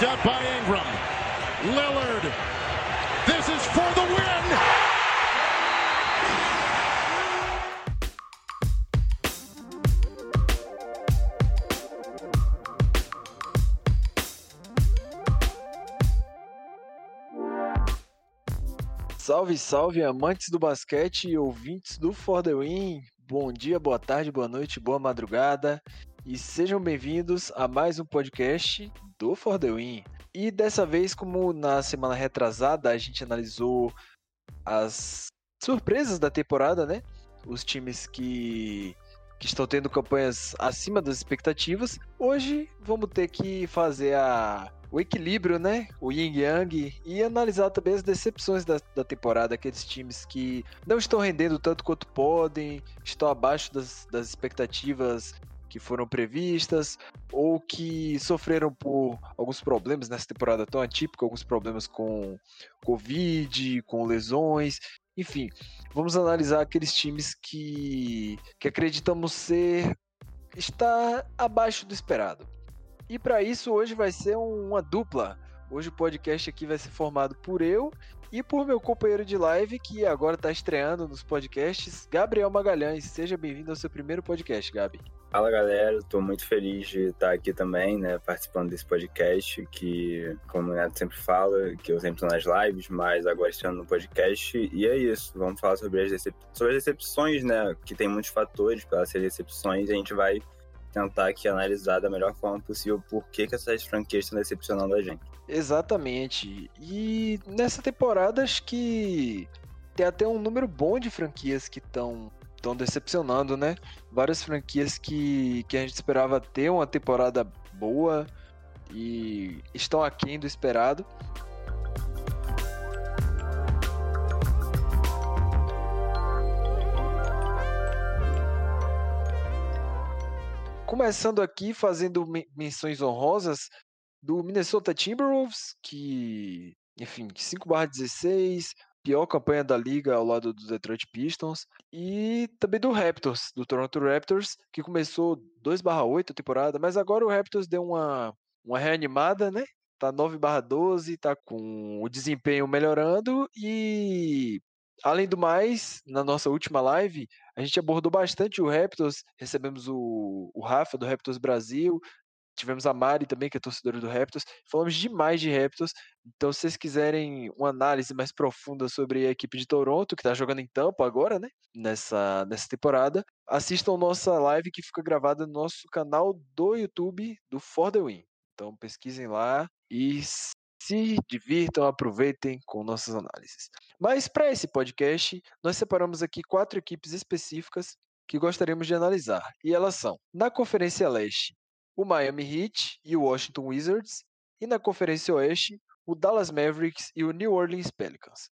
picked up by Ingram. Lillard. This is for the win. Salve, salve, amantes do basquete e ouvintes do For The Win. Bom dia, boa tarde, boa noite, boa madrugada e sejam bem-vindos a mais um podcast do For The Win. E dessa vez, como na semana retrasada a gente analisou as surpresas da temporada, né? Os times que, que estão tendo campanhas acima das expectativas, hoje vamos ter que fazer a o equilíbrio, né? O yin yang e analisar também as decepções da, da temporada, aqueles times que não estão rendendo tanto quanto podem, estão abaixo das, das expectativas que foram previstas ou que sofreram por alguns problemas nessa temporada tão atípica, alguns problemas com Covid, com lesões, enfim, vamos analisar aqueles times que, que acreditamos ser está abaixo do esperado. E para isso hoje vai ser uma dupla. Hoje o podcast aqui vai ser formado por eu e por meu companheiro de live, que agora está estreando nos podcasts, Gabriel Magalhães. Seja bem-vindo ao seu primeiro podcast, Gabi. Fala galera, estou muito feliz de estar aqui também, né, participando desse podcast, que, como o Neto sempre fala, que eu sempre estou nas lives, mas agora estou no podcast, e é isso, vamos falar sobre as, decep... sobre as decepções, né, que tem muitos fatores para ser decepções, e a gente vai tentar aqui analisar da melhor forma possível por que, que essas franquias estão decepcionando a gente. Exatamente. E nessa temporada acho que tem até um número bom de franquias que estão estão decepcionando, né? Várias franquias que, que a gente esperava ter uma temporada boa e estão aquém do esperado. Começando aqui fazendo menções honrosas do Minnesota Timberwolves, que, enfim, 5/16, pior campanha da liga ao lado do Detroit Pistons, e também do Raptors, do Toronto Raptors, que começou 2/8 a temporada, mas agora o Raptors deu uma, uma reanimada, né? Tá 9/12, tá com o desempenho melhorando e Além do mais, na nossa última live, a gente abordou bastante o Raptors, recebemos o, o Rafa do Raptors Brasil, tivemos a Mari também, que é torcedora do Raptors, falamos demais de Raptors, então se vocês quiserem uma análise mais profunda sobre a equipe de Toronto, que está jogando em Tampa agora, né, nessa, nessa temporada, assistam nossa live que fica gravada no nosso canal do YouTube do For The Win. Então pesquisem lá e se divirtam, aproveitem com nossas análises. Mas para esse podcast, nós separamos aqui quatro equipes específicas que gostaríamos de analisar. E elas são, na Conferência Leste, o Miami Heat e o Washington Wizards, e na Conferência Oeste, o Dallas Mavericks e o New Orleans Pelicans.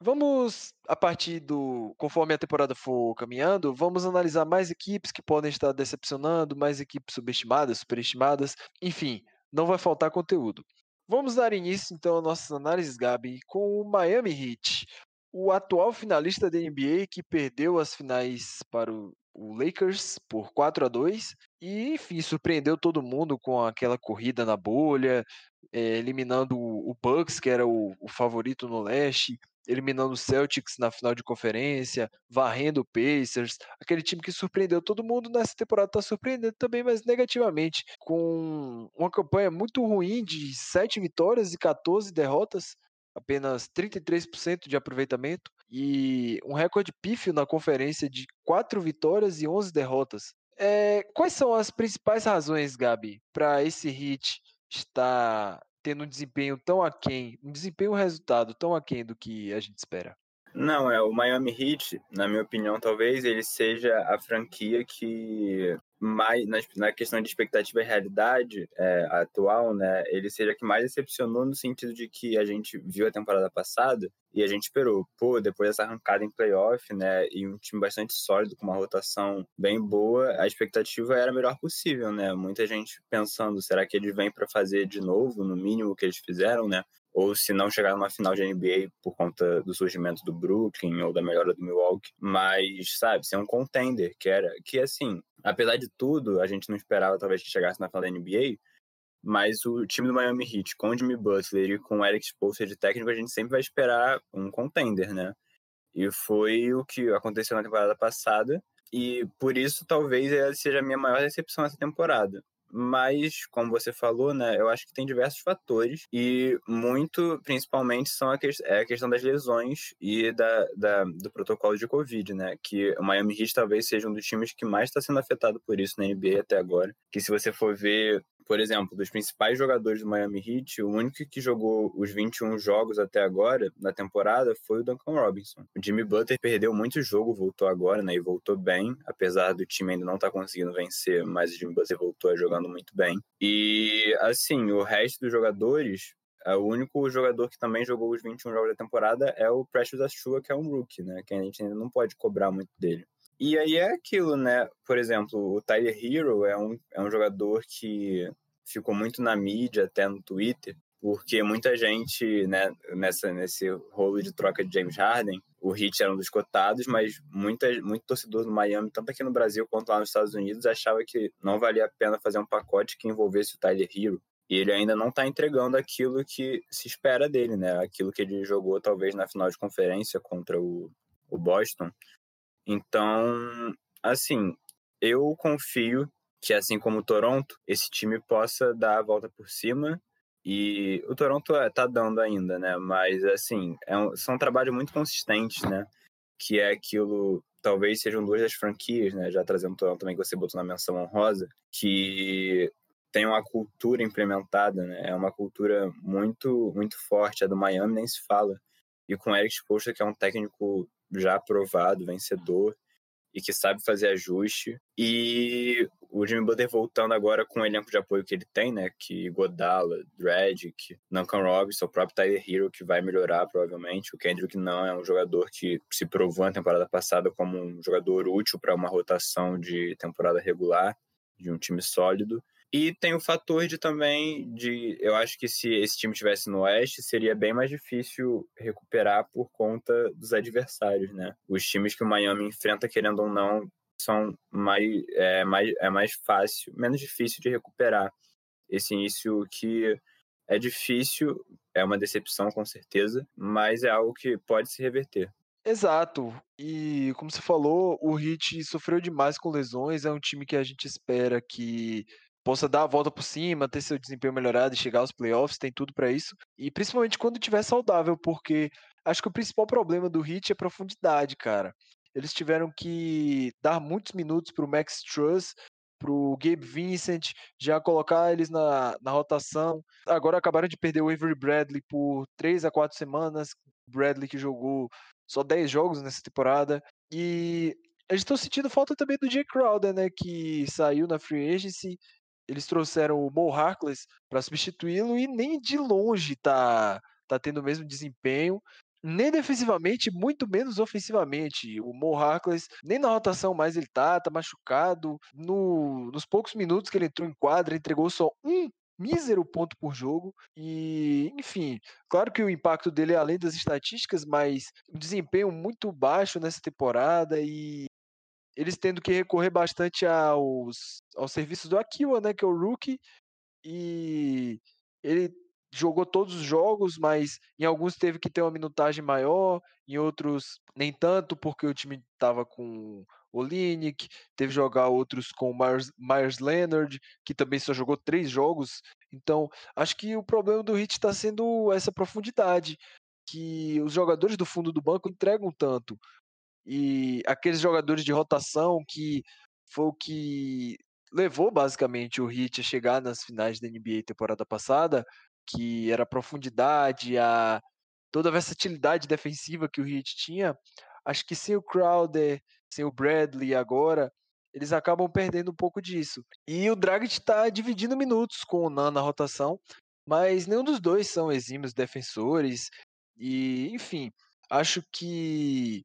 Vamos, a partir do. Conforme a temporada for caminhando, vamos analisar mais equipes que podem estar decepcionando, mais equipes subestimadas, superestimadas. Enfim, não vai faltar conteúdo. Vamos dar início então às nossas análises, Gabi, com o Miami Heat, o atual finalista da NBA que perdeu as finais para o, Lakers por 4 a 2 e, enfim, surpreendeu todo mundo com aquela corrida na bolha, é, eliminando o, o Bucks, que era o, o favorito no leste, eliminando o Celtics na final de conferência, varrendo o Pacers, aquele time que surpreendeu todo mundo nessa temporada está surpreendendo também, mas negativamente, com uma campanha muito ruim de 7 vitórias e 14 derrotas, apenas 33% de aproveitamento e um recorde pífio na conferência de 4 vitórias e 11 derrotas. É, quais são as principais razões, Gabi, para esse hit estar tendo um desempenho tão aquém, um desempenho um resultado tão aquém do que a gente espera? Não, é o Miami Heat, na minha opinião, talvez ele seja a franquia que mais na, na questão de expectativa e realidade é, atual, né, ele seja que mais decepcionou no sentido de que a gente viu a temporada passada e a gente esperou, pô, depois dessa arrancada em playoff, né, e um time bastante sólido com uma rotação bem boa, a expectativa era a melhor possível, né? Muita gente pensando, será que eles vêm para fazer de novo, no mínimo o que eles fizeram, né? Ou se não chegar numa final de NBA por conta do surgimento do Brooklyn ou da melhora do Milwaukee, mas sabe, ser um contender, que era que assim, apesar de tudo, a gente não esperava talvez que chegasse na final da NBA, Mas o time do Miami Heat, com o Jimmy Butler e com o Eric Spoelstra de técnico, a gente sempre vai esperar um contender, né? E foi o que aconteceu na temporada passada. E por isso, talvez, ela seja a minha maior decepção essa temporada mas, como você falou, né, eu acho que tem diversos fatores e muito, principalmente, são a, que, é a questão das lesões e da, da, do protocolo de Covid, né, que o Miami Heat talvez seja um dos times que mais está sendo afetado por isso na NBA até agora, que se você for ver por exemplo, dos principais jogadores do Miami Heat, o único que jogou os 21 jogos até agora na temporada foi o Duncan Robinson. O Jimmy Butler perdeu muito jogo, voltou agora, né? E voltou bem, apesar do time ainda não estar tá conseguindo vencer, mas o Jimmy Butler voltou jogando muito bem. E assim, o resto dos jogadores, o único jogador que também jogou os 21 jogos da temporada é o Precious Achua, que é um rookie, né? Que a gente ainda não pode cobrar muito dele. E aí é aquilo, né? Por exemplo, o Tyler Hero é um, é um jogador que ficou muito na mídia, até no Twitter, porque muita gente, né, nessa, nesse rolo de troca de James Harden, o Heat era um dos cotados, mas muita, muito torcedor do Miami, tanto aqui no Brasil quanto lá nos Estados Unidos, achava que não valia a pena fazer um pacote que envolvesse o Tyler Hero. E ele ainda não está entregando aquilo que se espera dele, né? Aquilo que ele jogou talvez na final de conferência contra o, o Boston. Então, assim, eu confio que, assim como o Toronto, esse time possa dar a volta por cima. E o Toronto está é, dando ainda, né? Mas, assim, é um, são trabalhos muito consistentes, né? Que é aquilo, talvez sejam duas das franquias, né? Já trazendo o Toronto também, que você botou na menção honrosa, que tem uma cultura implementada, né? É uma cultura muito, muito forte. A do Miami nem se fala. E com o Eric Spoelstra, que é um técnico já aprovado, vencedor, e que sabe fazer ajuste. E o Jimmy Butler voltando agora com o elenco de apoio que ele tem, né? Que Godala, Dredic, Duncan Robinson, o próprio Tyler Hero, que vai melhorar provavelmente. O Kendrick não é um jogador que se provou na temporada passada como um jogador útil para uma rotação de temporada regular de um time sólido. E tem o fator de também de. Eu acho que se esse time estivesse no Oeste, seria bem mais difícil recuperar por conta dos adversários, né? Os times que o Miami enfrenta, querendo ou não, são mais. É mais, é mais fácil, menos difícil de recuperar. Esse início que é difícil, é uma decepção com certeza, mas é algo que pode se reverter. Exato. E como você falou, o Heat sofreu demais com lesões. É um time que a gente espera que possa dar a volta por cima, ter seu desempenho melhorado e chegar aos playoffs, tem tudo para isso. E principalmente quando tiver saudável, porque acho que o principal problema do Heat é profundidade, cara. Eles tiveram que dar muitos minutos pro Max Truss, pro Gabe Vincent, já colocar eles na, na rotação. Agora acabaram de perder o Avery Bradley por três a quatro semanas. Bradley que jogou só 10 jogos nessa temporada. E eles estão sentindo falta também do Jay Crowder, né? Que saiu na free agency eles trouxeram o Mo Harkless para substituí-lo e nem de longe tá, tá tendo o mesmo desempenho, nem defensivamente, muito menos ofensivamente. O Mo Harkless, nem na rotação mais ele tá, tá machucado. No, nos poucos minutos que ele entrou em quadra, entregou só um mísero ponto por jogo. E, enfim, claro que o impacto dele é além das estatísticas, mas um desempenho muito baixo nessa temporada e eles tendo que recorrer bastante aos, aos serviços do Akiwa, né, que é o rookie, e ele jogou todos os jogos, mas em alguns teve que ter uma minutagem maior, em outros nem tanto, porque o time estava com o Linick, teve que jogar outros com o Myers, Myers Leonard, que também só jogou três jogos. Então, acho que o problema do Hit está sendo essa profundidade, que os jogadores do fundo do banco entregam tanto e aqueles jogadores de rotação que foi o que levou basicamente o Heat a chegar nas finais da NBA temporada passada, que era a profundidade, a toda a versatilidade defensiva que o Heat tinha. Acho que sem o Crowder, sem o Bradley agora, eles acabam perdendo um pouco disso. E o Dragic está dividindo minutos com o Nan na rotação, mas nenhum dos dois são exímios defensores. E, enfim, acho que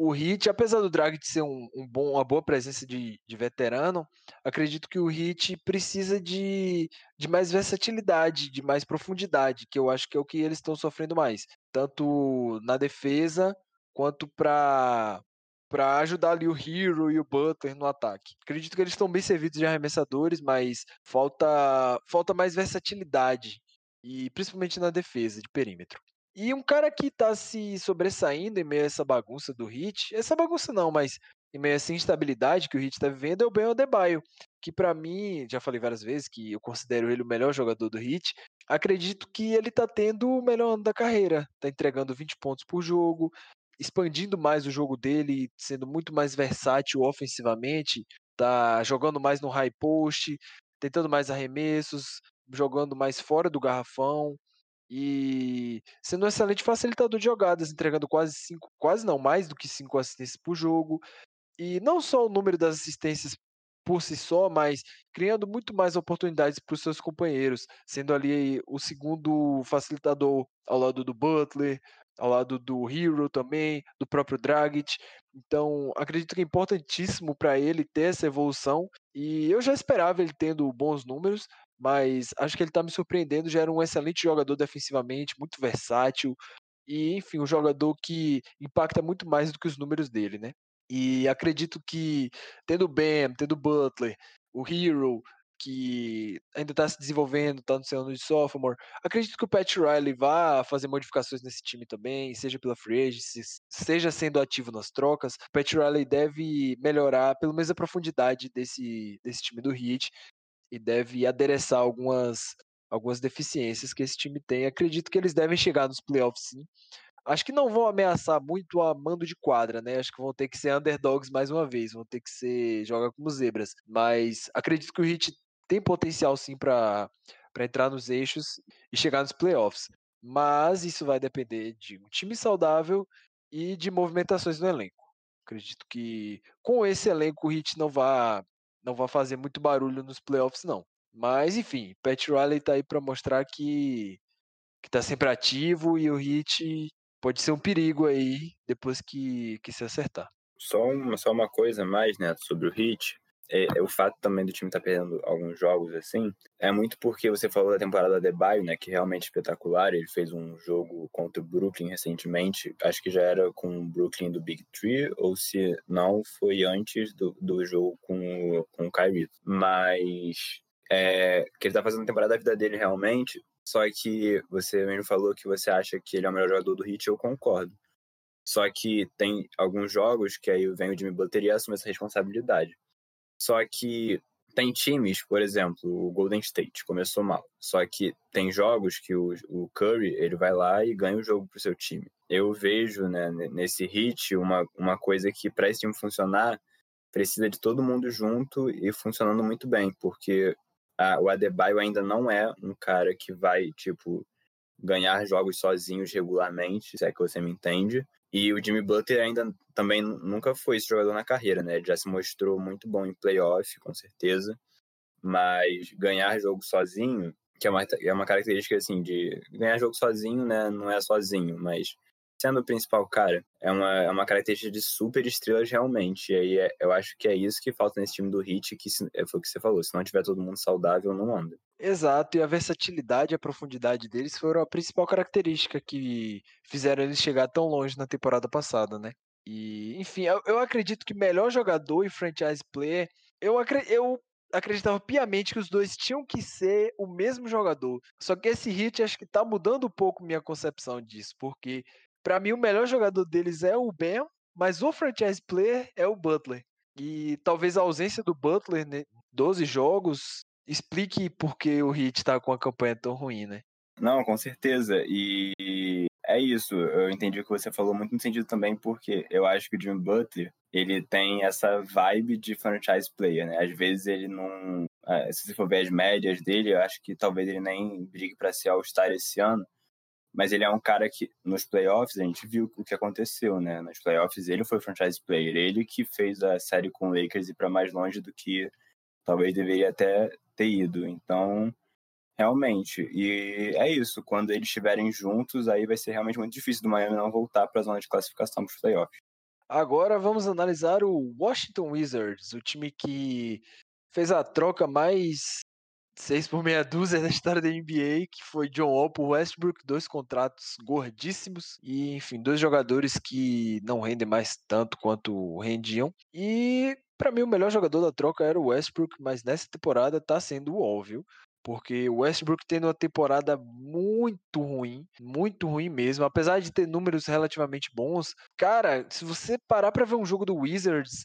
o Hit, apesar do Drag ser um, um, bom, uma boa presença de, de, veterano, acredito que o Hit precisa de, de mais versatilidade, de mais profundidade, que eu acho que é o que eles estão sofrendo mais, tanto na defesa quanto para para ajudar ali o Hero e o Butler no ataque. Acredito que eles estão bem servidos de arremessadores, mas falta falta mais versatilidade e principalmente na defesa de perímetro. E um cara que está se sobressaindo em meio a essa bagunça do Hit, essa bagunça não, mas em meio a essa instabilidade que o Hit está vivendo, é o Ben Adebayo, que para mim, já falei várias vezes que eu considero ele o melhor jogador do Hit. Acredito que ele está tendo o melhor ano da carreira, está entregando 20 pontos por jogo, expandindo mais o jogo dele, sendo muito mais versátil ofensivamente, tá jogando mais no high post, tentando mais arremessos, jogando mais fora do garrafão e sendo um excelente facilitador de jogadas, entregando quase cinco, quase não, mais do que cinco assistências por jogo. E não só o número das assistências por si só, mas criando muito mais oportunidades para os seus companheiros, sendo ali o segundo facilitador ao lado do Butler, ao lado do Hero também, do próprio Dragic. Então, acredito que é importantíssimo para ele ter essa evolução. E eu já esperava ele tendo bons números, mas acho que ele está me surpreendendo. Já era um excelente jogador defensivamente, muito versátil. E, enfim, um jogador que impacta muito mais do que os números dele, né? E acredito que tendo Bam, tendo Butler, o Hero, que ainda está se desenvolvendo, está no seu ano de sophomore. Acredito que o Pat Riley vá fazer modificações nesse time também, seja pela free agency, seja sendo ativo nas trocas. O Pat Riley deve melhorar pelo menos a profundidade desse, desse time do Heat e deve adereçar algumas, algumas deficiências que esse time tem. Acredito que eles devem chegar nos playoffs sim. Acho que não vão ameaçar muito a mando de quadra, né? Acho que vão ter que ser underdogs mais uma vez, vão ter que ser joga como zebras. Mas acredito que o Heat tem potencial sim para entrar nos eixos e chegar nos playoffs. Mas isso vai depender de um time saudável e de movimentações no elenco. Acredito que com esse elenco o Heat não vai não vai fazer muito barulho nos playoffs não. Mas enfim, Pat Riley tá aí para mostrar que que tá sempre ativo e o Heat pode ser um perigo aí depois que, que se acertar. Só uma, só uma coisa mais, né, sobre o Heat é, é, o fato também do time estar tá perdendo alguns jogos assim, é muito porque você falou da temporada de Baio, né, que é realmente espetacular. Ele fez um jogo contra o Brooklyn recentemente, acho que já era com o Brooklyn do Big Three, ou se não, foi antes do, do jogo com, com o Kyrie. Mas é, que ele tá fazendo a temporada da vida dele realmente, só que você mesmo falou que você acha que ele é o melhor jogador do Heat, eu concordo. Só que tem alguns jogos que aí vem o Jimmy Butler e assume essa responsabilidade. Só que tem times, por exemplo, o Golden State começou mal. Só que tem jogos que o, o Curry ele vai lá e ganha o jogo pro seu time. Eu vejo né, nesse hit uma, uma coisa que para esse time funcionar precisa de todo mundo junto e funcionando muito bem, porque a, o Adebayo ainda não é um cara que vai tipo ganhar jogos sozinhos regularmente, se é que você me entende. E o Jimmy Butler ainda também nunca foi esse jogador na carreira, né? Ele já se mostrou muito bom em playoff, com certeza. Mas ganhar jogo sozinho, que é uma, é uma característica assim de ganhar jogo sozinho, né? Não é sozinho, mas sendo o principal cara, é uma, é uma característica de super estrelas realmente. E aí é, eu acho que é isso que falta nesse time do Hit, que se, é, foi o que você falou, se não tiver todo mundo saudável, não anda. Exato, e a versatilidade e a profundidade deles foram a principal característica que fizeram eles chegar tão longe na temporada passada, né? E, enfim, eu, eu acredito que melhor jogador e franchise player, eu, acre, eu acreditava piamente que os dois tinham que ser o mesmo jogador. Só que esse hit acho que tá mudando um pouco minha concepção disso, porque para mim, o melhor jogador deles é o Ben, mas o franchise player é o Butler. E talvez a ausência do Butler, né, 12 jogos, explique por que o Heat tá com a campanha tão ruim, né? Não, com certeza. E é isso. Eu entendi o que você falou muito no sentido também, porque eu acho que o Jimmy Butler, ele tem essa vibe de franchise player, né? Às vezes ele não... É, se você for ver as médias dele, eu acho que talvez ele nem brigue para ser All-Star esse ano, mas ele é um cara que nos playoffs a gente viu o que aconteceu, né? Nos playoffs ele foi franchise player, ele que fez a série com o Lakers ir para mais longe do que talvez deveria até ter ido. Então, realmente, e é isso, quando eles estiverem juntos, aí vai ser realmente muito difícil do Miami não voltar para a zona de classificação para os playoffs. Agora vamos analisar o Washington Wizards, o time que fez a troca mais seis por meia dúzia da história da NBA, que foi John Wall por Westbrook, dois contratos gordíssimos e, enfim, dois jogadores que não rendem mais tanto quanto rendiam. E para mim o melhor jogador da troca era o Westbrook, mas nessa temporada tá sendo o Wall, viu? Porque o Westbrook tendo uma temporada muito ruim, muito ruim mesmo, apesar de ter números relativamente bons. Cara, se você parar para ver um jogo do Wizards,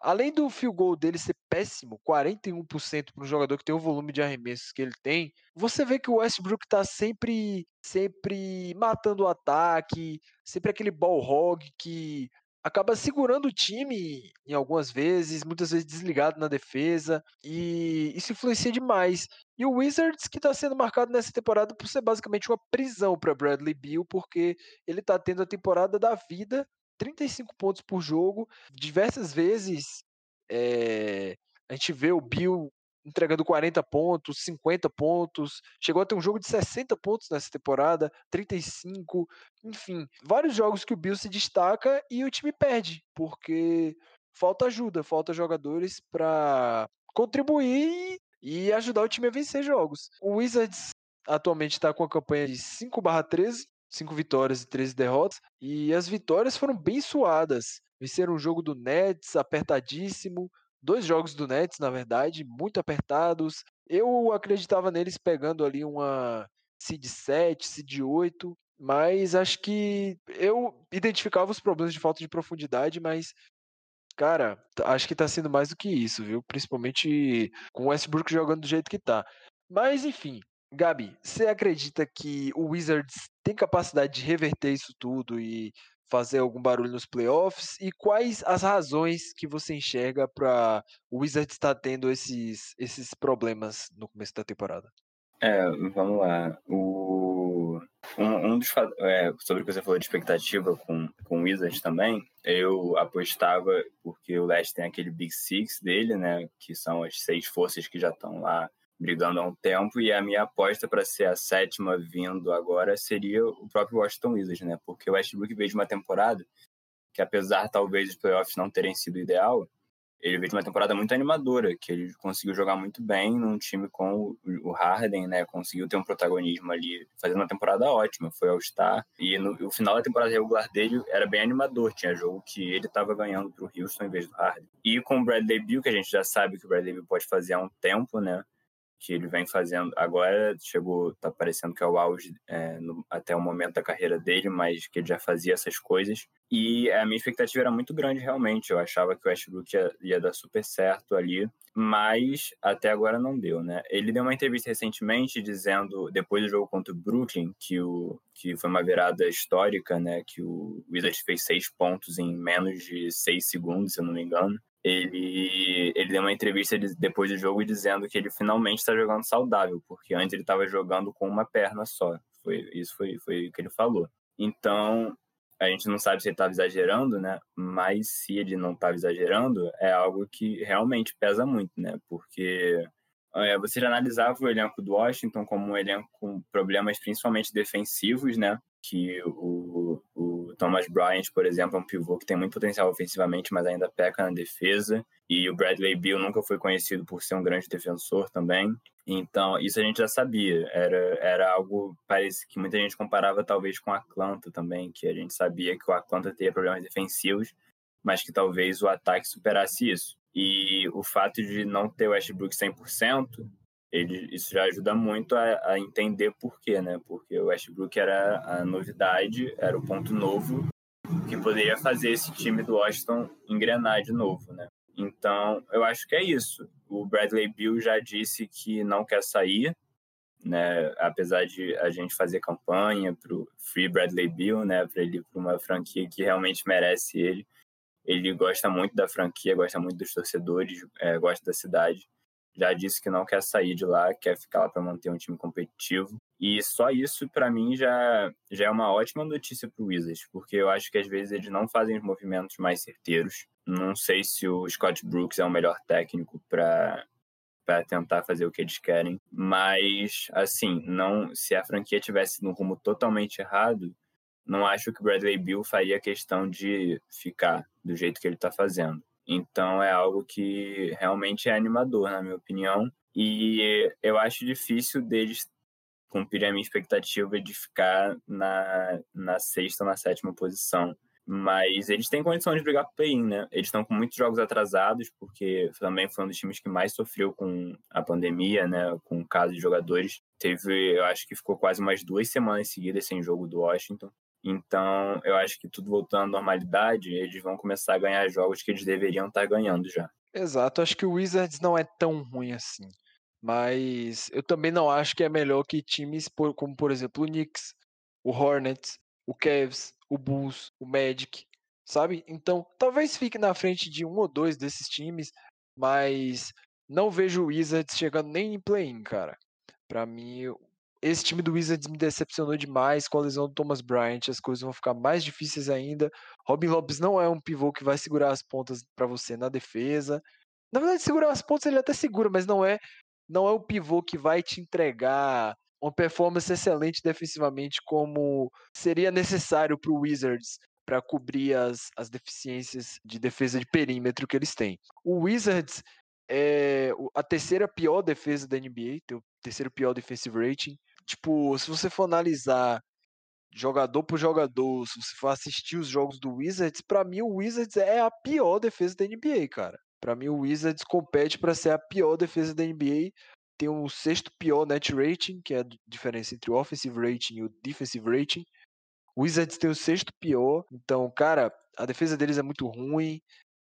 além do field goal dele ser péssimo, 41% para um jogador que tem o volume de arremessos que ele tem, você vê que o Westbrook tá sempre sempre matando o ataque, sempre aquele ball hog que acaba segurando o time em algumas vezes, muitas vezes desligado na defesa, e isso influencia demais. E o Wizards que está sendo marcado nessa temporada por ser basicamente uma prisão para Bradley Beal, porque ele está tendo a temporada da vida 35 pontos por jogo. Diversas vezes é, a gente vê o Bill entregando 40 pontos, 50 pontos, chegou a ter um jogo de 60 pontos nessa temporada, 35, enfim, vários jogos que o Bill se destaca e o time perde, porque falta ajuda, falta jogadores para contribuir e ajudar o time a vencer jogos. O Wizards atualmente está com a campanha de 5/13, cinco vitórias e 13 derrotas. E as vitórias foram bem suadas. Venceram o jogo do Nets, apertadíssimo. Dois jogos do Nets, na verdade, muito apertados. Eu acreditava neles pegando ali uma seed 7, seed 8, mas acho que eu identificava os problemas de falta de profundidade, mas cara, acho que tá sendo mais do que isso, viu? Principalmente com o Westbrook jogando do jeito que tá. Mas enfim, Gabi, você acredita que o Wizards tem capacidade de reverter isso tudo e fazer algum barulho nos playoffs? E quais as razões que você enxerga para o Wizards estar tendo esses, esses problemas no começo da temporada? É, vamos lá. O, um, um dos é, sobre o que você falou de expectativa com, com o Wizards também, eu apostava, porque o Leste tem aquele Big Six dele, né? Que são as seis forças que já estão lá brigando há um tempo, e a minha aposta para ser a sétima vindo agora seria o próprio Washington Wizards, né? Porque o Westbrook veio de uma temporada que, apesar talvez os playoffs não terem sido ideal, ele veio de uma temporada muito animadora, que ele conseguiu jogar muito bem num time com o Harden, né? Conseguiu ter um protagonismo ali, fazendo uma temporada ótima, foi ao Star. E no, o final da temporada regular dele era bem animador, tinha jogo que ele estava ganhando para o Houston em vez do Harden. E com o Bradley Beal, que a gente já sabe que o Bradley Beal pode fazer há um tempo, né? Que ele vem fazendo agora chegou tá parecendo que é o auge é, no, até o momento da carreira dele mas que ele já fazia essas coisas. E a minha expectativa era muito grande realmente. Eu achava que o Westbrook ia, ia dar super certo ali mas até agora não deu né? Ele deu uma entrevista recentemente dizendo depois do jogo contra o Brooklyn que o que foi uma virada histórica né? Que o Wizards fez seis pontos em menos de seis segundos se eu não me engano ele, ele deu uma entrevista depois do jogo dizendo que ele finalmente está jogando saudável, porque antes ele estava jogando com uma perna só. Foi, isso foi, foi o que ele falou. Então, a gente não sabe se ele estava exagerando, né? Mas se ele não estava exagerando, é algo que realmente pesa muito, né? Porque é, você já analisava o elenco do Washington como um elenco com problemas principalmente defensivos, né? Que o, o Thomas Bryant, por exemplo, é um pivô que tem muito potencial ofensivamente, mas ainda peca na defesa. E o Bradley Beal nunca foi conhecido por ser um grande defensor também. Então, isso a gente já sabia. Era, era algo parece que muita gente comparava talvez com o Atlanta também, que a gente sabia que o Atlanta teria problemas defensivos, mas que talvez o ataque superasse isso. E o fato de não ter o Westbrook 100%, ele, isso já ajuda muito a, a entender por quê, né? Porque o Westbrook era a novidade, era o ponto novo que poderia fazer esse time do Washington engrenar de novo, né? Então, eu acho que é isso. O Bradley Bill já disse que não quer sair, né? Apesar de a gente fazer campanha para o Free Bradley Bill, né? Para ele para uma franquia que realmente merece ele. Ele gosta muito da franquia, gosta muito dos torcedores, é, gosta da cidade. Já disse que não quer sair de lá, quer ficar lá para manter um time competitivo. E só isso, para mim, já, já é uma ótima notícia para o Wizards, porque eu acho que às vezes eles não fazem os movimentos mais certeiros. Não sei se o Scott Brooks é o melhor técnico para para tentar fazer o que eles querem, mas assim, não, se a franquia tivesse no rumo totalmente errado, não acho que o Bradley Bill faria questão de ficar do jeito que ele está fazendo. Então é algo que realmente é animador, na minha opinião. E eu acho difícil deles cumprir a minha expectativa de ficar na, na sexta ou na sétima posição. Mas eles têm condição de brigar pro play-in, né? Eles estão com muitos jogos atrasados, porque também foi um dos times que mais sofreu com a pandemia, né? Com o caso de jogadores. Teve, eu acho que ficou quase umas duas semanas seguidas sem jogo do Washington. Então, eu acho que tudo voltando à normalidade, eles vão começar a ganhar jogos que eles deveriam estar ganhando já. Exato, acho que o Wizards não é tão ruim assim. Mas eu também não acho que é melhor que times como, por exemplo, o Knicks, o Hornets, o Cavs, o Bulls, o Magic, sabe? Então, talvez fique na frente de um ou dois desses times, mas não vejo o Wizards chegando nem em play-in, cara. Para mim, esse time do Wizards me decepcionou demais com a lesão do Thomas Bryant, as coisas vão ficar mais difíceis ainda. Robin Lopes não é um pivô que vai segurar as pontas para você na defesa. Na verdade, segurar as pontas ele até segura, mas não é não é o pivô que vai te entregar uma performance excelente defensivamente, como seria necessário para o Wizards para cobrir as, as deficiências de defesa de perímetro que eles têm. O Wizards é a terceira pior defesa da NBA, o terceiro pior defensive rating. Tipo, se você for analisar jogador por jogador, se você for assistir os jogos do Wizards, para mim o Wizards é a pior defesa da NBA, cara. Para mim o Wizards compete para ser a pior defesa da NBA tem o sexto pior net rating, que é a diferença entre o offensive rating e o defensive rating. O Wizards tem o sexto pior, então, cara, a defesa deles é muito ruim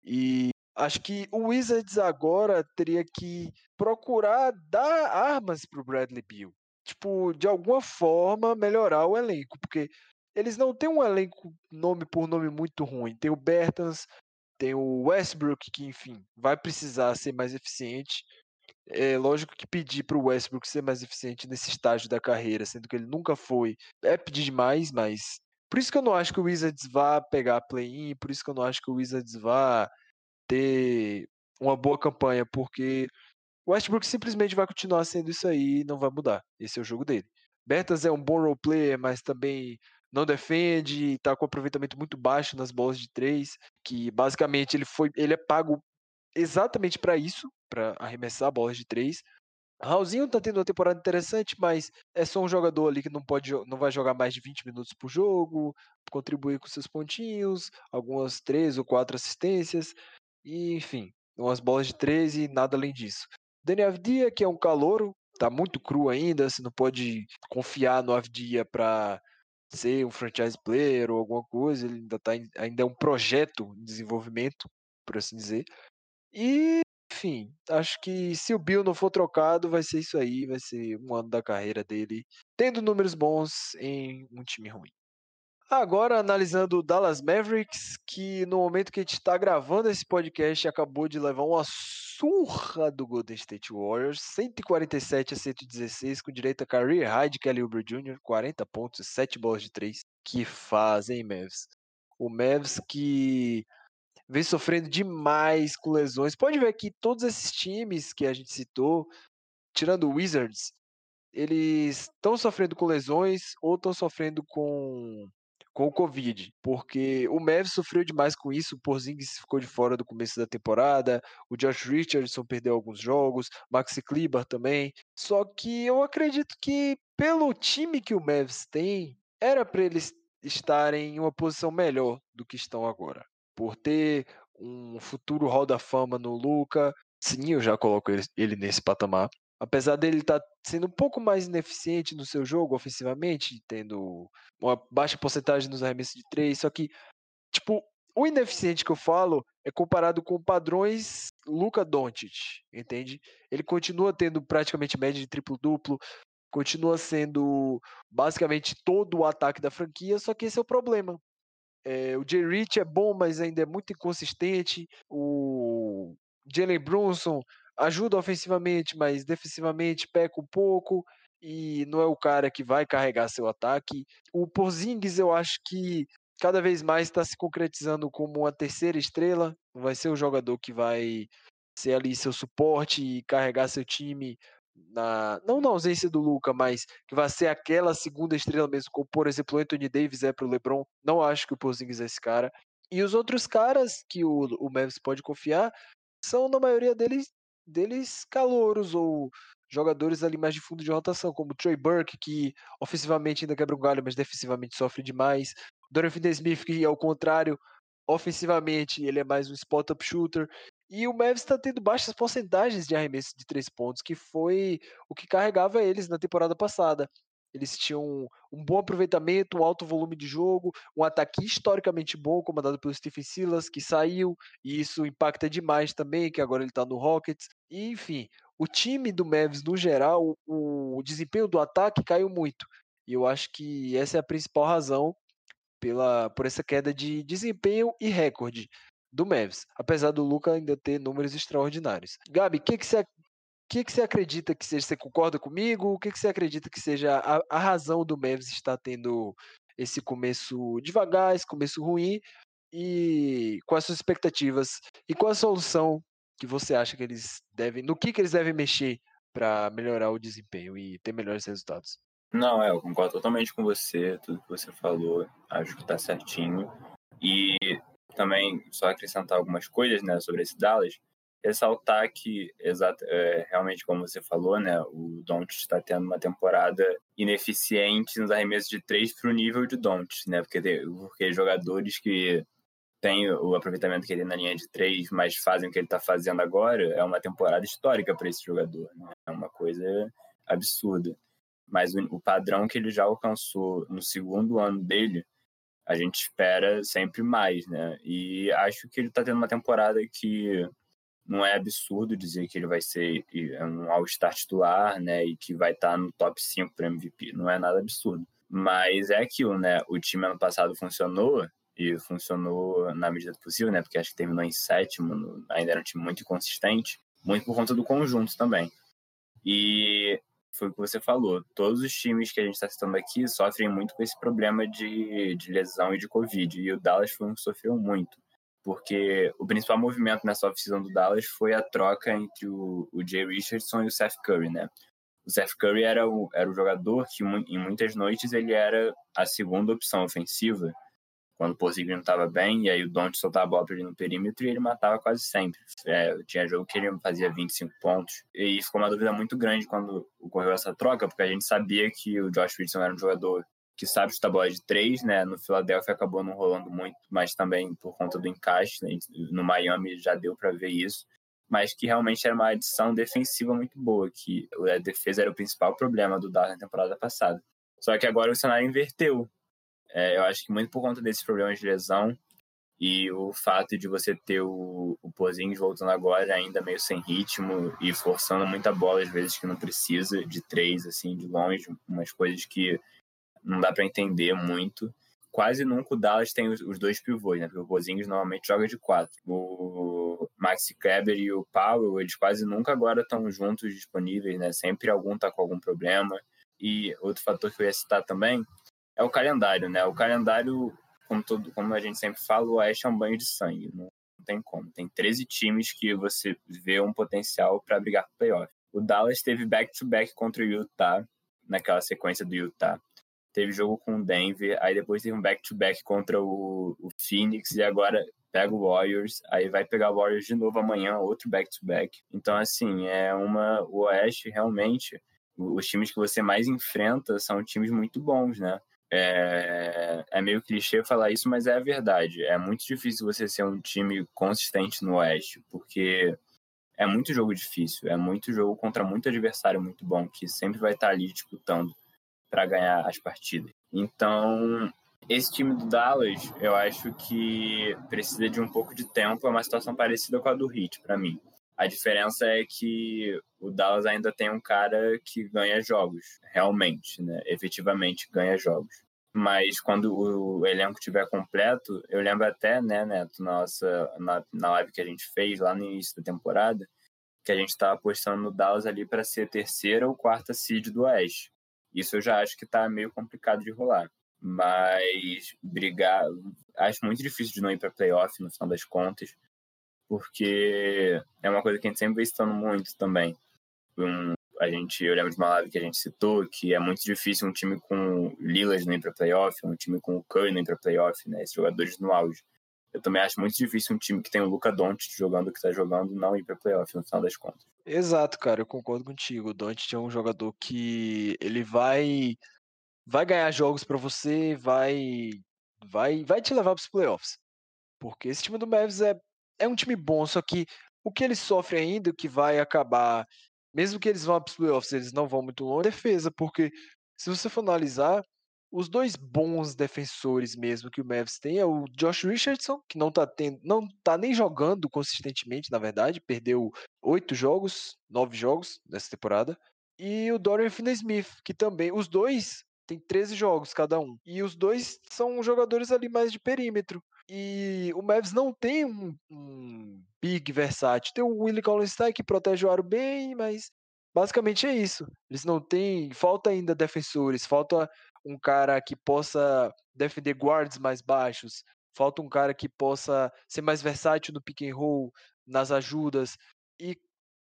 e acho que o Wizards agora teria que procurar dar armas pro Bradley Beal. Tipo, de alguma forma melhorar o elenco, porque eles não têm um elenco nome por nome muito ruim. Tem o Bertans, tem o Westbrook, que enfim, vai precisar ser mais eficiente. É lógico que pedir para o Westbrook ser mais eficiente nesse estágio da carreira, sendo que ele nunca foi, é pedir demais, mas por isso que eu não acho que o Wizards vá pegar play-in, por isso que eu não acho que o Wizards vá ter uma boa campanha, porque o Westbrook simplesmente vai continuar sendo isso aí e não vai mudar. Esse é o jogo dele. Bertas é um bom role player, mas também não defende, está com aproveitamento muito baixo nas bolas de três, que basicamente ele foi, ele é pago exatamente para isso, para arremessar bolas de três. Raulzinho tá tendo uma temporada interessante, mas é só um jogador ali que não pode não vai jogar mais de 20 minutos por jogo, contribuir com seus pontinhos, algumas três ou quatro assistências, e enfim, umas bolas de três e nada além disso. Dani Avdia, que é um calouro, tá muito cru ainda, você não pode confiar no Avdia para ser um franchise player ou alguma coisa, ele ainda tá ainda é um projeto em desenvolvimento, por assim dizer. E, enfim, acho que se o Bill não for trocado, vai ser isso aí, vai ser um ano da carreira dele, tendo números bons em um time ruim. Agora, analisando o Dallas Mavericks, que no momento que a gente está gravando esse podcast, acabou de levar uma surra do Golden State Warriors, 147 a 116, com direito a career high de Kelly Oubre Jr., 40 pontos e 7 bolas de 3. Que fazem, Mavs? O Mavs que vem sofrendo demais com lesões. Pode ver que todos esses times que a gente citou, tirando o Wizards, eles estão sofrendo com lesões ou estão sofrendo com com o Covid, porque o Mavs sofreu demais com isso, o Porzingis ficou de fora do começo da temporada, o Josh Richardson perdeu alguns jogos, Maxi Kleber também. Só que eu acredito que pelo time que o Mavs tem, era para eles estarem em uma posição melhor do que estão agora por ter um futuro Hall da Fama no Luca. Sim, eu já coloco ele, ele nesse patamar. Apesar dele estar tá sendo um pouco mais ineficiente no seu jogo ofensivamente, tendo uma baixa porcentagem nos arremessos de três, só que, tipo, o ineficiente que eu falo é comparado com padrões Luca Doncic, entende? Ele continua tendo praticamente média de triplo-duplo, continua sendo basicamente todo o ataque da franquia, só que esse é o problema. É, o Jay Rich é bom, mas ainda é muito inconsistente. O Jalen Brunson ajuda ofensivamente, mas defensivamente peca um pouco e não é o cara que vai carregar seu ataque. O Porzingis eu acho que cada vez mais está se concretizando como uma terceira estrela. Vai ser o jogador que vai ser ali seu suporte e carregar seu time na, não na ausência do Luca, mas que vai ser aquela segunda estrela mesmo, como por exemplo o Anthony Davis é para o LeBron. Não acho que o Porzingis é esse cara. E os outros caras que o, o Mavis pode confiar são, na maioria deles, deles calouros ou jogadores ali mais de fundo de rotação, como Trey Burke, que ofensivamente ainda quebra um galho, mas defensivamente sofre demais. Dorian Finney-Smith, que ao contrário, ofensivamente ele é mais um spot-up shooter. E o Mavs está tendo baixas porcentagens de arremesso de três pontos, que foi o que carregava eles na temporada passada. Eles tinham um bom aproveitamento, um alto volume de jogo, um ataque historicamente bom, comandado pelo Stephen Silas, que saiu, e isso impacta demais também, que agora ele está no Rockets. E, enfim, o time do Mavs, no geral, o, o desempenho do ataque caiu muito. E eu acho que essa é a principal razão pela, por essa queda de desempenho e recorde do Mavs, apesar do Luca ainda ter números extraordinários. Gabi, o que, que você que, que você acredita que seja? Você concorda comigo? O que, que você acredita que seja a, a razão do Mavs estar tendo esse começo devagar, esse começo ruim? E quais suas expectativas? E qual a solução que você acha que eles devem. No que, que eles devem mexer para melhorar o desempenho e ter melhores resultados? Não, é, eu concordo totalmente com você, tudo que você falou, acho que está certinho. E também, só acrescentar algumas coisas né, sobre esse Dallas ressaltar que, exato, é, realmente, como você falou, né, o Doncic está tendo uma temporada ineficiente nos arremessos de três para o nível de Doncic, né, porque, porque jogadores que têm o aproveitamento que ele tem na linha de três, mas fazem o que ele está fazendo agora, é uma temporada histórica para esse jogador, né? é uma coisa absurda. Mas o, o padrão que ele já alcançou no segundo ano dele, a gente espera sempre mais, né? E acho que ele está tendo uma temporada que não é absurdo dizer que ele vai ser é um All-Star titular, né, e que vai estar tá no top 5 para MVP. Não é nada absurdo. Mas é aquilo, né? O time ano passado funcionou e funcionou na medida do possível, né? Porque acho que terminou em sétimo, ainda era um time muito inconsistente, muito por conta do conjunto também. E foi o que você falou, todos os times que a gente está citando aqui sofrem muito com esse problema de, de lesão e de Covid, e o Dallas foi um que sofreu muito porque o principal movimento nessa off-season do Dallas foi a troca entre o, o Jay Richardson e o Seth Curry, né? O Seth Curry era o, era o jogador que em muitas noites ele era a segunda opção ofensiva, quando o Porzingis não estava bem, e aí o Don't soltava a bola para ele no perímetro e ele matava quase sempre. É, tinha jogo que ele fazia 25 pontos, e ficou uma dúvida muito grande quando ocorreu essa troca, porque a gente sabia que o Josh Richardson era um jogador que sabe chutar bola de três, né? No Philadelphia acabou não rolando muito, mas também por conta do encaixe. Né? No Miami já deu para ver isso. Mas que realmente era uma adição defensiva muito boa, que a defesa era o principal problema do Dallas na temporada passada. Só que agora o cenário inverteu. É, eu acho que muito por conta desses problemas de lesão e o fato de você ter o, o Porzingis voltando agora ainda meio sem ritmo e forçando muita bola às vezes que não precisa de três assim de longe umas coisas que não dá para entender muito. Quase nunca o Dallas tem os, os dois pivôs, né? Porque o Pozinhos normalmente joga de quatro. O Maxi Kleber e o Powell, eles quase nunca agora estão juntos disponíveis, né? Sempre algum tá com algum problema. E outro fator que eu ia citar também é o calendário, né? O calendário, como, todo, como a gente sempre fala, o Oeste é um banho de sangue. Não, tem como. Tem 13 times que você vê um potencial para brigar pro playoff. O Dallas teve back-to-back -back contra o Utah, naquela sequência do Utah teve jogo com o Denver, aí depois teve um back-to-back -back contra o, o, Phoenix, e agora pega o Warriors, aí vai pegar o Warriors de novo amanhã, outro back-to-back. -back. Então, assim, é uma. O Oeste realmente, os times que você mais enfrenta são times muito bons, né? É, é meio clichê falar isso, mas é a verdade. É muito difícil você ser um time consistente no Oeste, porque é muito jogo difícil, é muito jogo contra muito adversário muito bom, que sempre vai estar ali disputando para ganhar as partidas. Então, esse time do Dallas, eu acho que precisa de um pouco de tempo. É uma situação parecida com a do Heat, para mim. A diferença é que o Dallas ainda tem um cara que ganha jogos, realmente, né? Efetivamente ganha jogos. Mas quando o elenco estiver completo, eu lembro até, né, Neto, nossa, na, na live que a gente fez lá no início da temporada, que a gente estava apostando no Dallas ali para ser terceira ou quarta seed do Oeste. Isso eu já acho que está meio complicado de rolar. Mas brigar, acho muito difícil de não ir para playoff no final das contas, porque é uma coisa que a gente sempre vem citando muito também. Um, a gente, eu lembro de uma live que a gente citou que é muito difícil um time com Lilas não ir para playoff, um time com o Curry não ir para playoff, né? Esses jogadores no auge. Eu também acho muito difícil um time que tem o Luca Doncic jogando o que está jogando não ir para playoff no final das contas. Exato, cara, eu concordo contigo. O Doncic é um jogador que ele vai vai ganhar jogos para você, vai vai vai te levar para os playoffs. Porque esse time do Mavs é é um time bom, só que o que ele sofre ainda, o que vai acabar, mesmo que eles vão para os playoffs, eles não vão muito longe, é defesa, porque se você for analisar, os dois bons defensores mesmo que o Mavs tem é o Josh Richardson, que não tá, tendo, não tá nem jogando consistentemente, na verdade, perdeu oito jogos, nove jogos nessa temporada, e o Dorian Finney-Smith, que também, os dois têm 13 jogos cada um, e os dois são jogadores ali mais de perímetro. E o Mavs não tem um, um big versátil. Tem o Willie Collins que protege o aro bem, mas basicamente é isso. Eles não têm. Falta ainda defensores, falta um cara que possa defender guards mais baixos, falta um cara que possa ser mais versátil no pick and roll, nas ajudas. E,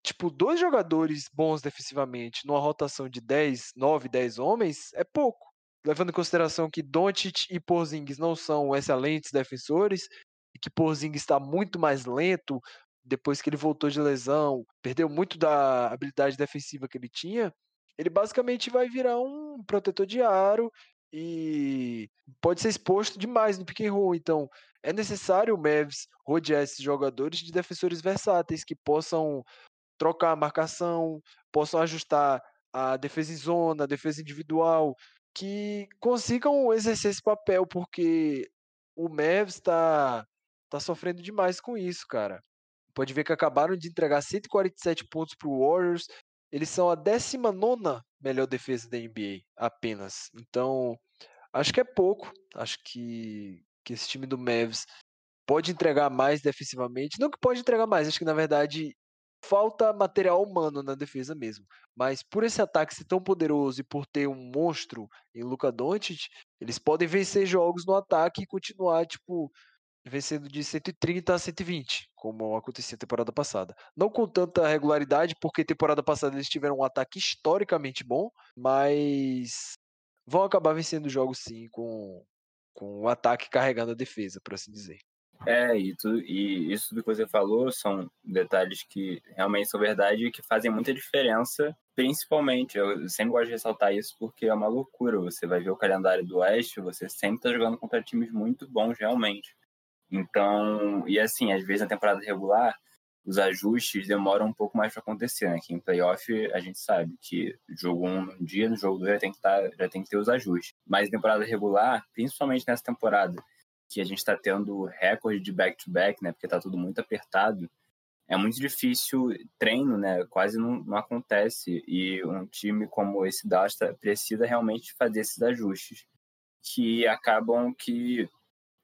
tipo, dois jogadores bons defensivamente numa rotação de 10, 9, 10 homens é pouco. Levando em consideração que Doncic e Porzingis não são excelentes defensores, e que Porzingis está muito mais lento depois que ele voltou de lesão, perdeu muito da habilidade defensiva que ele tinha, ele basicamente vai virar um protetor de aro e pode ser exposto demais no pick and roll. Então, é necessário o Mavs rodear esses jogadores de defensores versáteis que possam trocar a marcação, possam ajustar a defesa em zona, a defesa individual, que consigam exercer esse papel, porque o Mavs está tá sofrendo demais com isso, cara. Pode ver que acabaram de entregar 147 pontos para o Warriors eles são a 19 melhor defesa da NBA, apenas. Então, acho que é pouco. Acho que, que esse time do Mavs pode entregar mais defensivamente. Não que pode entregar mais, acho que na verdade falta material humano na defesa mesmo. Mas por esse ataque ser tão poderoso e por ter um monstro em Luka Doncic, eles podem vencer jogos no ataque e continuar, tipo, vencendo de 130 a 120, como acontecia temporada passada. Não com tanta regularidade, porque temporada passada eles tiveram um ataque historicamente bom, mas vão acabar vencendo jogos sim com, com o ataque carregando a defesa, por assim dizer. É, e, tu, e isso que você falou são detalhes que realmente são verdade e que fazem muita diferença, principalmente, eu sempre gosto de ressaltar isso porque é uma loucura, você vai ver o calendário do Oeste, você sempre está jogando contra times muito bons realmente. Então, e assim, às vezes na temporada regular, os ajustes demoram um pouco mais para acontecer, né? Que em playoff a gente sabe que jogo um dia, no jogo dois já tem que, tá, já tem que ter os ajustes. Mas em temporada regular, principalmente nessa temporada, que a gente está tendo recorde de back-to-back, -back, né? Porque está tudo muito apertado, é muito difícil treino, né? Quase não, não acontece. E um time como esse Dasta precisa realmente fazer esses ajustes que acabam que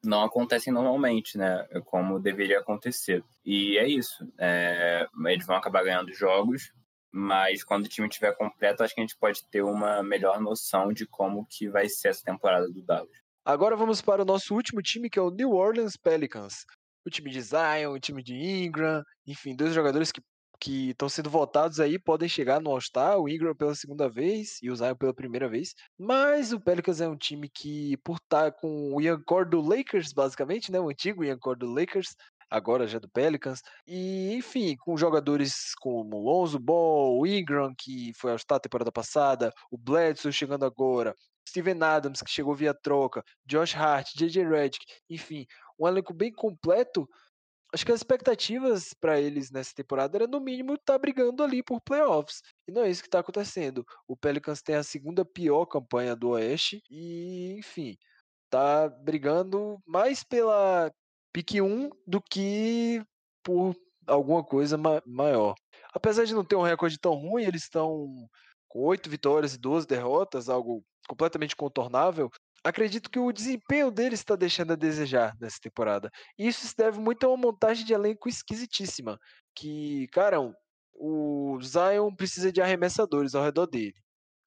não acontecem normalmente, né? Como deveria acontecer. E é isso. É, eles vão acabar ganhando jogos, mas quando o time estiver completo, acho que a gente pode ter uma melhor noção de como que vai ser essa temporada do Dallas. Agora vamos para o nosso último time, que é o New Orleans Pelicans. O time de Zion, o time de Ingram, enfim, dois jogadores que que estão sendo votados aí podem chegar no All-Star, o Ingram pela segunda vez e o Zion pela primeira vez. Mas o Pelicans é um time que, por estar tá com o Young Core do Lakers, basicamente, né? O antigo Young Core do Lakers, agora já do Pelicans. E, enfim, com jogadores como Lonzo Ball, o Ingram, que foi ao Star temporada passada, o Bledsoe chegando agora, Steven Adams, que chegou via troca, Josh Hart, JJ Redick, enfim, um elenco bem completo acho que as expectativas para eles nessa temporada era no mínimo estar tá brigando ali por playoffs. E não é isso que está acontecendo. O Pelicans tem a segunda pior campanha do Oeste e, enfim, tá brigando mais pela pique 1 do que por alguma coisa ma maior. Apesar de não ter um recorde tão ruim, eles estão com oito vitórias e 12 derrotas, algo completamente contornável. Acredito que o desempenho deles está deixando a desejar nessa temporada. E isso se deve muito a uma montagem de elenco esquisitíssima. Que, cara, o Zion precisa de arremessadores ao redor dele.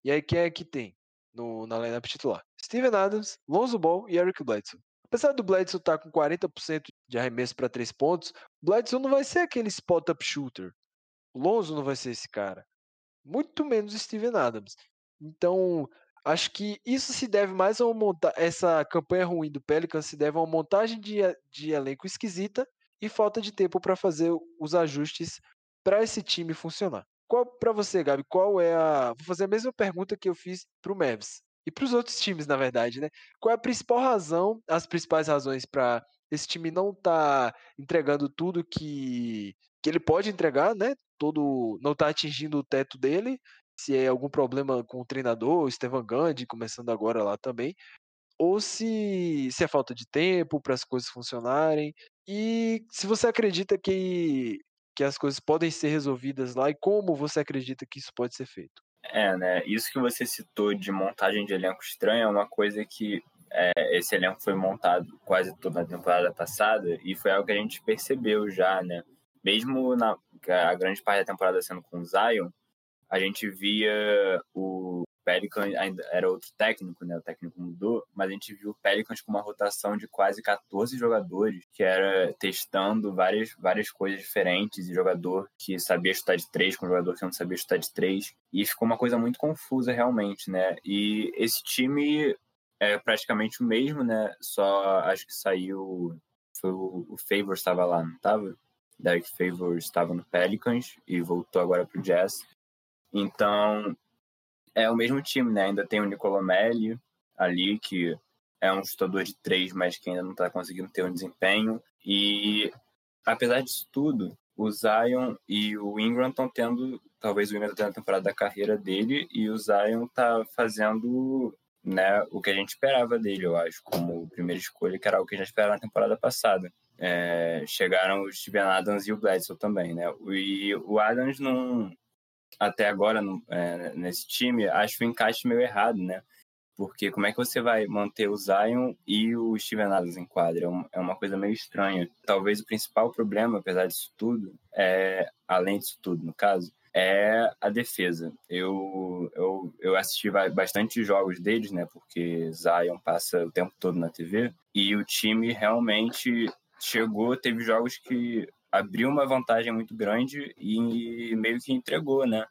E aí quem é que tem no, na lineup titular? Steven Adams, Lonzo Ball e Eric Bledsoe. Apesar do Bledsoe estar tá com 40% de arremesso para três pontos, Bledsoe não vai ser aquele spot-up shooter. O Lonzo não vai ser esse cara. Muito menos Steven Adams. Então, Acho que isso se deve mais a uma essa campanha ruim do Pelicans se deve a uma montagem de, de elenco esquisita e falta de tempo para fazer os ajustes para esse time funcionar. Qual para você, Gabi, qual é a Vou fazer a mesma pergunta que eu fiz para o Mavs e para os outros times, na verdade, né? Qual é a principal razão, as principais razões para esse time não tá entregando tudo que que ele pode entregar, né? Todo não tá atingindo o teto dele se é algum problema com o treinador, Estevan Gandhi, começando agora lá também, ou se, se é falta de tempo para as coisas funcionarem, e se você acredita que, que as coisas podem ser resolvidas lá e como você acredita que isso pode ser feito. É, né? Isso que você citou de montagem de elenco estranho é uma coisa que é, esse elenco foi montado quase toda a temporada passada e foi algo que a gente percebeu já, né? Mesmo na a grande parte da temporada sendo com o Zion, a gente via o Pelicans, ainda era outro técnico, né? O técnico mudou, mas a gente viu o Pelicans com uma rotação de quase 14 jogadores, que era testando várias, várias coisas diferentes, e jogador que sabia chutar de três com jogador que não sabia chutar de três, e ficou uma coisa muito confusa realmente, né? E esse time é praticamente o mesmo, né? Só acho que saiu. Foi o, o Favors estava lá, não estava? Derek Favors estava no Pelicans e voltou agora para o Jazz. Então, é o mesmo time, né? Ainda tem o Nicolomelli ali, que é um chutador de três, mas que ainda não está conseguindo ter um desempenho. E, apesar disso tudo, o Zion e o Ingram estão tendo, talvez o Ingram está tendo a temporada da carreira dele, e o Zion está fazendo né, o que a gente esperava dele, eu acho, como primeira escolha, que era o que a gente esperava na temporada passada. É, chegaram o Steven Adams e o Bledsoe também, né? E o Adams não, até agora no, é, nesse time, acho o encaixe meio errado, né? Porque como é que você vai manter o Zion e o Steven Adams em quadra? É, é uma coisa meio estranha. Talvez o principal problema, apesar disso tudo, é, além disso tudo, no caso, é a defesa. Eu, eu, eu assisti bastante jogos deles, né? Porque Zion passa o tempo todo na TV. E o time realmente chegou, teve jogos que abriu uma vantagem muito grande e meio que entregou, né?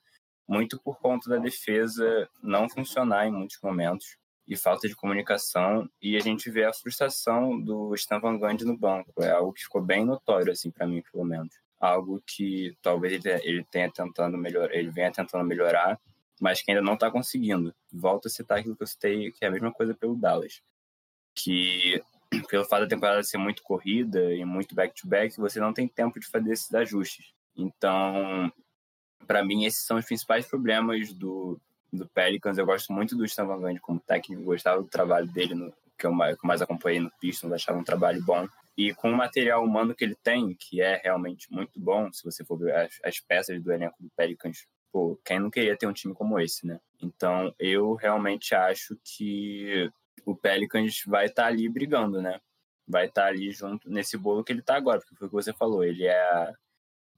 Muito por conta da defesa não funcionar em muitos momentos e falta de comunicação e a gente vê a frustração do Stan Van Gundy no banco. É algo que ficou bem notório assim para mim, pelo menos. Algo que talvez ele, tenha tentando melhorar, ele venha tentando melhorar, mas que ainda não está conseguindo. Volto a citar aquilo que eu citei, que é a mesma coisa pelo Dallas, que pelo fato da temporada ser muito corrida e muito back-to-back, -back, você não tem tempo de fazer esses ajustes. Então, para mim, esses são os principais problemas do, do Pelicans. Eu gosto muito do Stan Van Gundy como técnico, gostava do trabalho dele, no, que, eu eu mais acompanhei no Pistons, achava um trabalho bom. E com o material humano que ele tem, que é realmente muito bom, se você for ver as, as peças do elenco do Pelicans, pô, quem não queria ter um time como esse, né? Então, eu realmente acho que o Pelicans vai estar tá ali brigando, né? Vai estar tá ali junto nesse bolo que ele está agora, porque foi o que você falou, ele é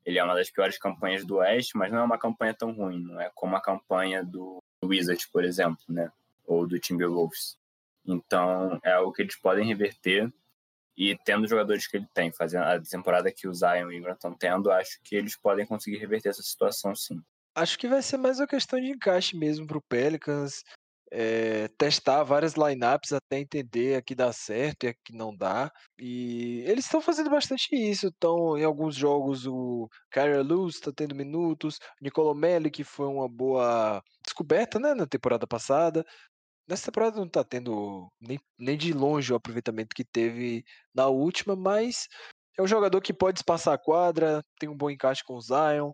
ele é uma das piores campanhas do Oeste, mas não é uma campanha tão ruim, não é como a campanha do Wizards, por exemplo, né? Ou do Timberwolves. Então, é algo que eles podem reverter e tendo os jogadores que ele tem, fazendo a temporada que o Zion e o Ingram estão tendo, acho que eles podem conseguir reverter essa situação sim. Acho que vai ser mais uma questão de encaixe mesmo para o Pelicans é, testar várias lineups até entender a que dá certo e a que não dá. E eles estão fazendo bastante isso. Então, em alguns jogos, o Kyrie Lewis está tendo minutos, Nicolo Melli, que foi uma boa descoberta né, na temporada passada. Nessa temporada não está tendo nem, nem de longe o aproveitamento que teve na última, mas é um jogador que pode espaçar a quadra, tem um bom encaixe com o Zion,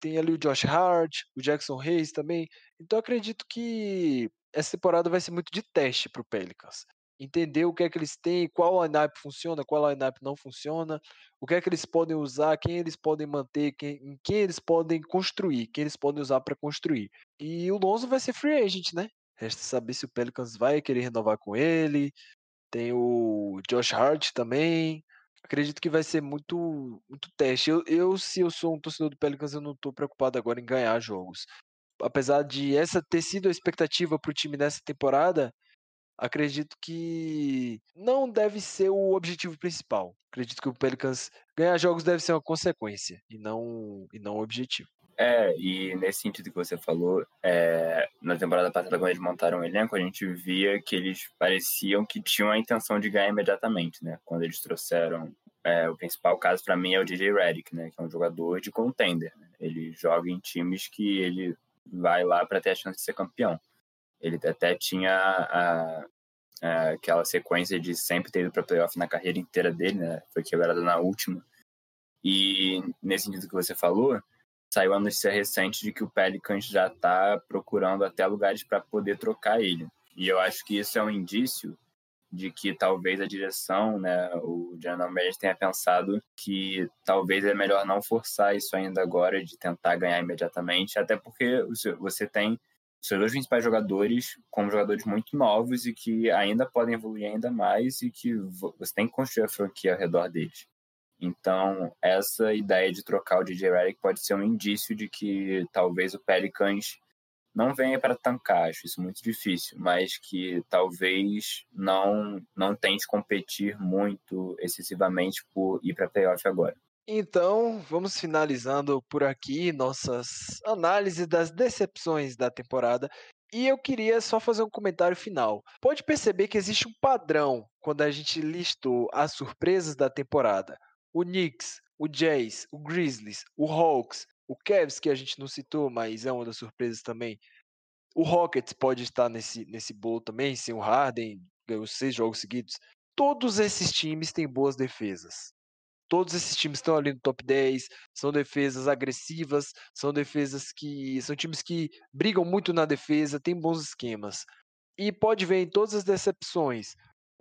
tem ali o Josh Hart, o Jackson Hayes também. Então acredito que essa temporada vai ser muito de teste para o Pelicans. Entender o que é que eles têm, qual lineup funciona, qual lineup não funciona, o que é que eles podem usar, quem eles podem manter, quem, em quem eles podem construir, quem eles podem usar para construir. E o Lonzo vai ser free agent, né? Resta saber se o Pelicans vai querer renovar com ele. Tem o Josh Hart também. Acredito que vai ser muito, muito teste. Eu, eu, se eu sou um torcedor do Pelicans, eu não estou preocupado agora em ganhar jogos apesar de essa ter sido a expectativa para o time nessa temporada, acredito que não deve ser o objetivo principal. Acredito que o Pelicans ganhar jogos deve ser uma consequência e não e não o objetivo. É, e nesse sentido que você falou, é, na temporada passada, quando eles montaram o elenco, a gente via que eles pareciam que tinham a intenção de ganhar imediatamente, né? Quando eles trouxeram. É, o principal caso para mim é o DJ Redick, né? Que é um jogador de contender. Né? Ele joga em times que ele vai lá para ter a chance de ser campeão. Ele até tinha a, a, aquela sequência de sempre ter ido para playoff na carreira inteira dele, né? Foi quebrada na última. E nesse sentido que você falou, saiu a notícia recente de que o Pelicans já está procurando até lugares para poder trocar ele. E eu acho que isso é um indício de que talvez a direção, né, o General Manager tenha pensado que talvez é melhor não forçar isso ainda agora de tentar ganhar imediatamente, até porque você tem seus dois principais jogadores como jogadores muito novos e que ainda podem evoluir ainda mais e que você tem que construir a franquia ao redor deles. Então, essa ideia de trocar o DJ Redick pode ser um indício de que talvez o Pelicans não venha para tancar, acho isso muito difícil, mas que talvez não não tente competir muito excessivamente por ir para playoff agora. Então, vamos finalizando por aqui nossas análises das decepções da temporada. E eu queria só fazer um comentário final. Pode perceber que existe um padrão quando a gente listou as surpresas da temporada o Knicks, o Jays, o Grizzlies, o Hawks, o Cavs, que a gente não citou, mas é uma das surpresas também. O Rockets pode estar nesse, nesse bolo também, sem o Harden, ganhou seis jogos seguidos. Todos esses times têm boas defesas. Todos esses times estão ali no top 10, são defesas agressivas, são defesas que. São times que brigam muito na defesa, têm bons esquemas. E pode ver em todas as decepções: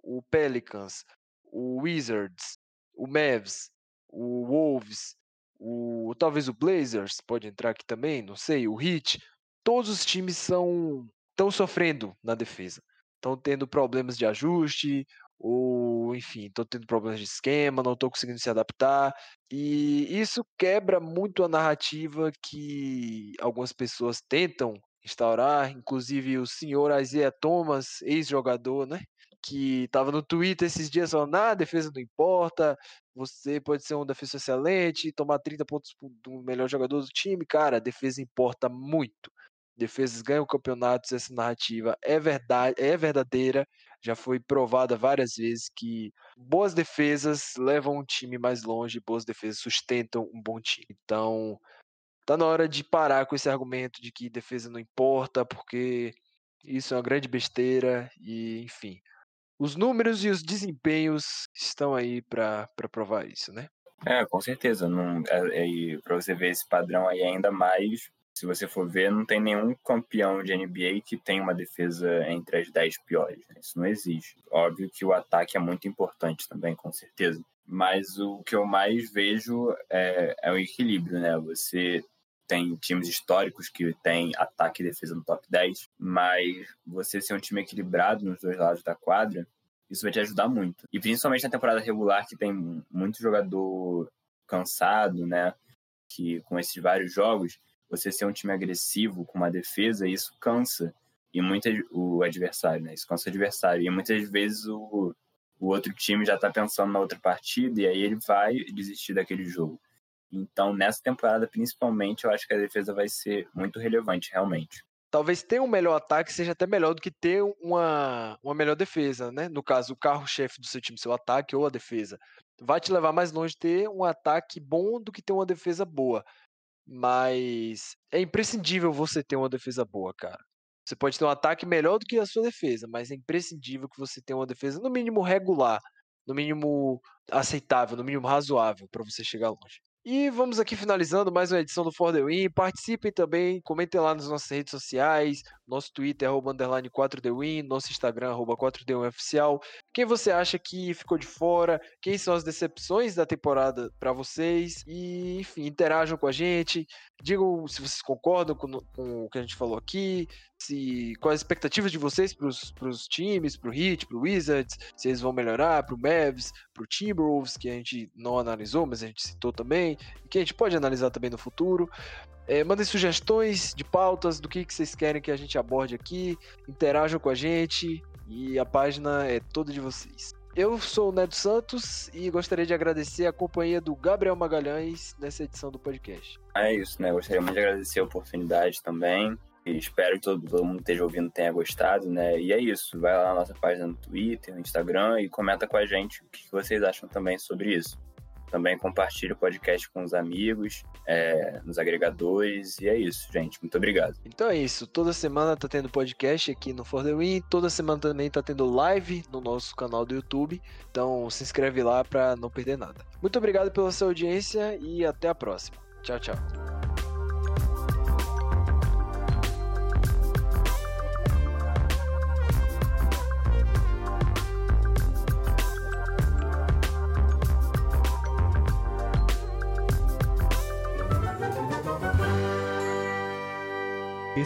o Pelicans, o Wizards, o Mavs, o Wolves, o talvez o Blazers pode entrar aqui também, não sei, o Heat, todos os times são estão sofrendo na defesa, estão tendo problemas de ajuste ou enfim, estão tendo problemas de esquema, não estão conseguindo se adaptar e isso quebra muito a narrativa que algumas pessoas tentam instaurar, inclusive o senhor Isaiah Thomas, ex-jogador, né? Que estava no Twitter esses dias falando, ah, defesa não importa, você pode ser um defesa excelente, tomar 30 pontos do melhor jogador do time, cara, defesa importa muito. Defesas ganham campeonatos, essa narrativa é verdade, é verdadeira, já foi provada várias vezes que boas defesas levam um time mais longe, boas defesas sustentam um bom time. Então, tá na hora de parar com esse argumento de que defesa não importa, porque isso é uma grande besteira e, enfim, os números e os desempenhos estão aí para provar isso, né? É, com certeza. É, é, para você ver esse padrão aí ainda mais, se você for ver, não tem nenhum campeão de NBA que tem uma defesa entre as 10 piores. Né? Isso não existe. Óbvio que o ataque é muito importante também, com certeza. Mas o que eu mais vejo é, é o equilíbrio, né? Você tem times históricos que tem ataque e defesa no top 10, mas você ser um time equilibrado nos dois lados da quadra, isso vai te ajudar muito. E principalmente na temporada regular, que tem muito jogador cansado, né? Que com esses vários jogos, você ser um time agressivo com uma defesa, isso cansa e muitas o adversário, né? Isso cansa o adversário. E muitas vezes o, o outro time já tá pensando na outra partida e aí ele vai desistir daquele jogo. Então, nessa temporada, principalmente, eu acho que a defesa vai ser muito relevante, realmente. Talvez ter um melhor ataque seja até melhor do que ter uma, uma melhor defesa, né? No caso, o carro-chefe do seu time, seu ataque ou a defesa. Vai te levar mais longe ter um ataque bom do que ter uma defesa boa. Mas é imprescindível você ter uma defesa boa, cara. Você pode ter um ataque melhor do que a sua defesa, mas é imprescindível que você tenha uma defesa, no mínimo, regular, no mínimo aceitável, no mínimo razoável, para você chegar longe. E vamos aqui finalizando mais uma edição do For The Win. Participem também, comentem lá nas nossas redes sociais, nosso Twitter, arroba underline 4TheWin, nosso Instagram, arroba 4TheWin oficial. Quem você acha que ficou de fora, quem são as decepções da temporada para vocês? E, enfim, interajam com a gente, digam se vocês concordam com, com o que a gente falou aqui, se quais as expectativas de vocês para os times, para o Heat, o Wizards, se eles vão melhorar, para o Mavs, o Timberwolves, que a gente não analisou, mas a gente citou também, que a gente pode analisar também no futuro. É, mandem sugestões de pautas do que, que vocês querem que a gente aborde aqui, interajam com a gente e a página é toda de vocês. Eu sou o Neto Santos e gostaria de agradecer a companhia do Gabriel Magalhães nessa edição do podcast. É isso, né? Gostaria muito de agradecer a oportunidade também. E espero que todo, mundo que esteja ouvindo tenha gostado, né? E é isso. Vai lá na nossa página no Twitter, no Instagram e comenta com a gente o que vocês acham também sobre isso. Também compartilhe o podcast com os amigos, é, nos agregadores. E é isso, gente. Muito obrigado. Então é isso. Toda semana tá tendo podcast aqui no For The Win. Toda semana também tá tendo live no nosso canal do YouTube. Então se inscreve lá para não perder nada. Muito obrigado pela sua audiência e até a próxima. Tchau, tchau.